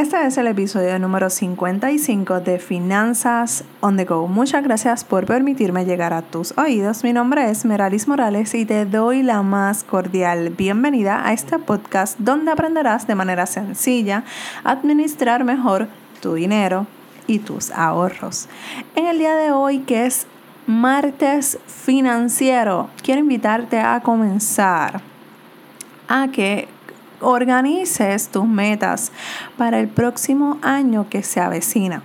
Este es el episodio número 55 de Finanzas on the Go. Muchas gracias por permitirme llegar a tus oídos. Mi nombre es Meralis Morales y te doy la más cordial bienvenida a este podcast donde aprenderás de manera sencilla a administrar mejor tu dinero y tus ahorros. En el día de hoy, que es martes financiero, quiero invitarte a comenzar a que organices tus metas para el próximo año que se avecina.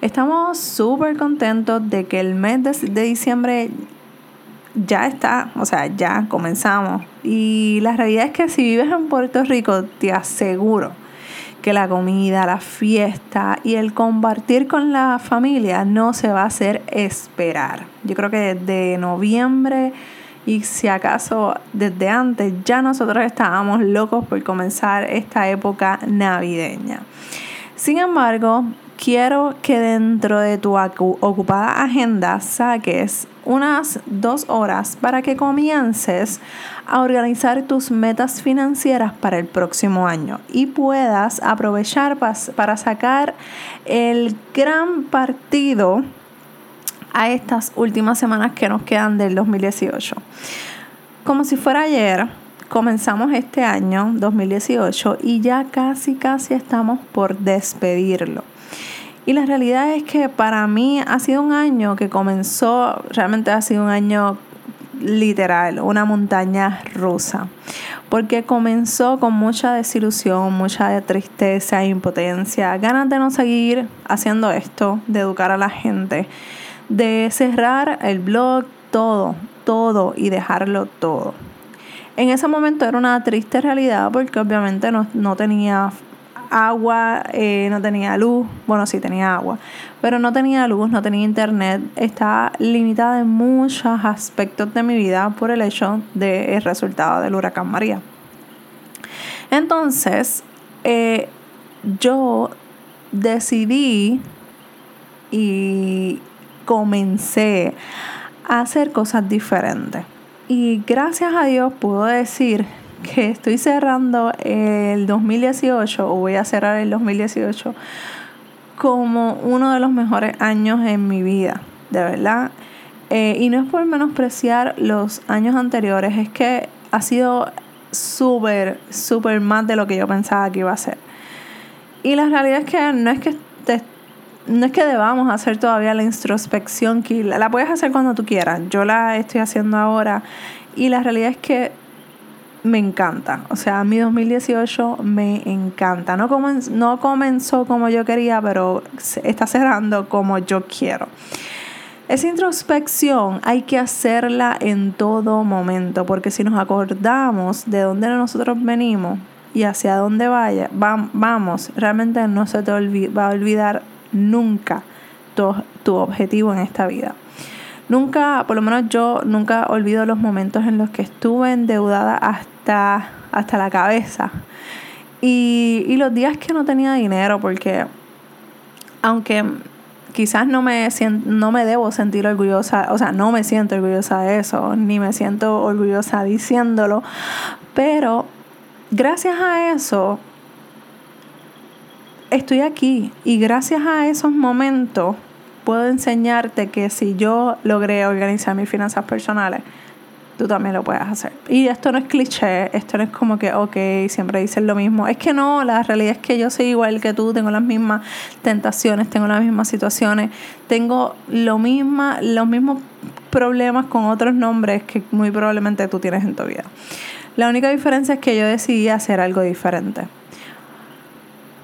Estamos súper contentos de que el mes de, diciembre ya está, o sea, ya comenzamos. Y la realidad es que si vives en Puerto Rico, te aseguro que la comida, la fiesta y el compartir con la familia no se va a hacer esperar. Yo creo que desde noviembre y si acaso desde antes ya nosotros estábamos locos por comenzar esta época navideña. Sin embargo, quiero que dentro de tu ocupada agenda saques unas dos horas para que comiences a organizar tus metas financieras para el próximo año y puedas aprovechar para sacar el gran partido a estas últimas semanas que nos quedan del 2018. Como si fuera ayer, comenzamos este año 2018 y ya casi casi estamos por despedirlo. Y la realidad es que para mí ha sido un año que comenzó, realmente ha sido un año literal, una montaña rusa, porque comenzó con mucha desilusión, mucha tristeza, impotencia, ganas de no seguir haciendo esto, de educar a la gente de cerrar el blog, todo, todo y dejarlo todo. En ese momento era una triste realidad porque obviamente no, tenía agua, eh, no tenía luz, bueno sí tenía agua, pero no tenía luz, no tenía internet, estaba limitada en muchos aspectos de mi vida por el hecho del resultado del huracán María. Entonces, eh, yo decidí y comencé a hacer cosas diferentes. Y gracias a Dios puedo decir que estoy cerrando el 2018 o voy a cerrar el 2018 como uno de los mejores años en mi vida, de verdad. Eh, y no es por menospreciar los años anteriores, es que ha sido súper, súper más de lo que yo pensaba que iba a ser. Y la realidad es que no es que te no es que debamos hacer todavía la introspección, que la, puedes hacer cuando tú quieras. Yo la estoy haciendo ahora y la realidad es que me encanta. O sea, mi 2018 me encanta. No, no comenzó como yo quería, pero está cerrando como yo quiero. Esa introspección hay que hacerla en todo momento, porque si nos acordamos de dónde nosotros venimos y hacia dónde vaya, vamos, realmente no se te va a olvidar nunca tu, objetivo en esta vida. Nunca, por lo menos yo nunca olvido los momentos en los que estuve endeudada hasta, hasta la cabeza. Y, y los días que no tenía dinero, porque aunque quizás no me, no me debo sentir orgullosa, o sea, no me siento orgullosa de eso, ni me siento orgullosa diciéndolo, pero gracias a eso estoy aquí y gracias a esos momentos puedo enseñarte que si yo logré organizar mis finanzas personales, tú también lo puedes hacer. Y esto no es cliché, esto no es como que, ok, siempre dicen lo mismo. Es que no, la realidad es que yo soy igual que tú, tengo las mismas tentaciones, tengo las mismas situaciones, tengo lo misma, los mismos problemas con otros nombres que muy probablemente tú tienes en tu vida. La única diferencia es que yo decidí hacer algo diferente.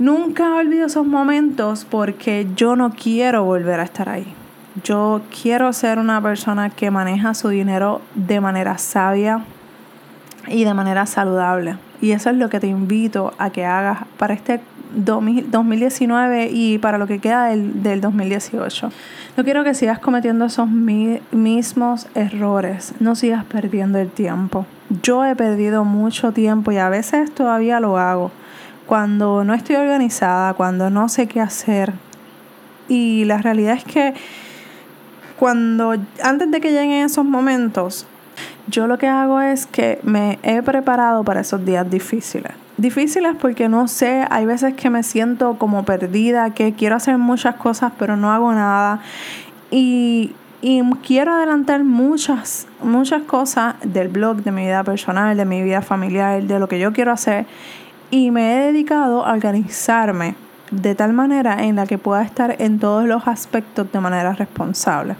Nunca olvido esos momentos porque yo no quiero volver a estar ahí. Yo quiero ser una persona que maneja su dinero de manera sabia y de manera saludable. Y eso es lo que te invito a que hagas para este 2019 y para lo que queda del, del 2018. No quiero que sigas cometiendo esos mismos errores, no sigas perdiendo el tiempo. Yo he perdido mucho tiempo y a veces todavía lo hago cuando no estoy organizada, cuando no sé qué hacer. Y la realidad es que cuando antes de que lleguen esos momentos, yo lo que hago es que me he preparado para esos días difíciles. difíciles porque no sé, hay veces que me siento como perdida, que quiero hacer muchas cosas pero no hago nada. Y, y quiero adelantar muchas, muchas cosas del blog, de mi vida personal, de mi vida familiar, de lo que yo quiero hacer. Y me he dedicado a organizarme de tal manera en la que pueda estar en todos los aspectos de manera responsable.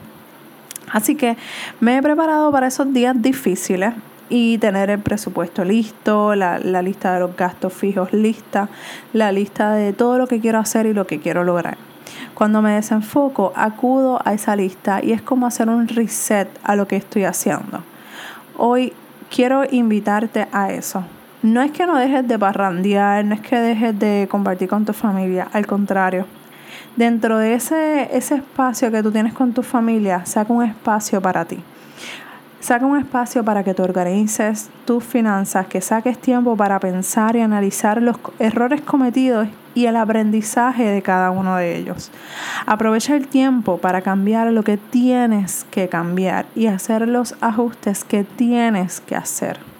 Así que me he preparado para esos días difíciles y tener el presupuesto listo, la, la, lista de los gastos fijos lista, la lista de todo lo que quiero hacer y lo que quiero lograr. Cuando me desenfoco, acudo a esa lista y es como hacer un reset a lo que estoy haciendo. Hoy quiero invitarte a eso. No es que no dejes de parrandear, no es que dejes de compartir con tu familia, al contrario. Dentro de ese, ese espacio que tú tienes con tu familia, saca un espacio para ti. Saca un espacio para que te organices tus finanzas, que saques tiempo para pensar y analizar los errores cometidos y el aprendizaje de cada uno de ellos. Aprovecha el tiempo para cambiar lo que tienes que cambiar y hacer los ajustes que tienes que hacer.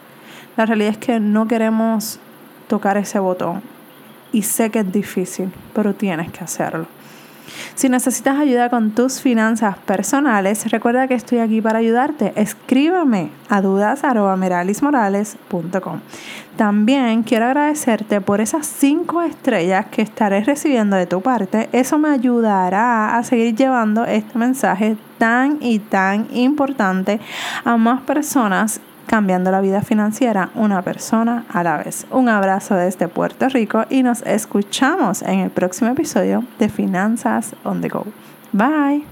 La realidad es que no queremos tocar ese botón y sé que es difícil, pero tienes que hacerlo. Si necesitas ayuda con tus finanzas personales, recuerda que estoy aquí para ayudarte. Escríbeme a dudas.meralismorales.com. También quiero agradecerte por esas cinco estrellas que estaré recibiendo de tu parte. Eso me ayudará a seguir llevando este mensaje tan y tan importante a más personas cambiando la vida financiera una persona a la vez. Un abrazo desde Puerto Rico y nos escuchamos en el próximo episodio de Finanzas on the Go. Bye.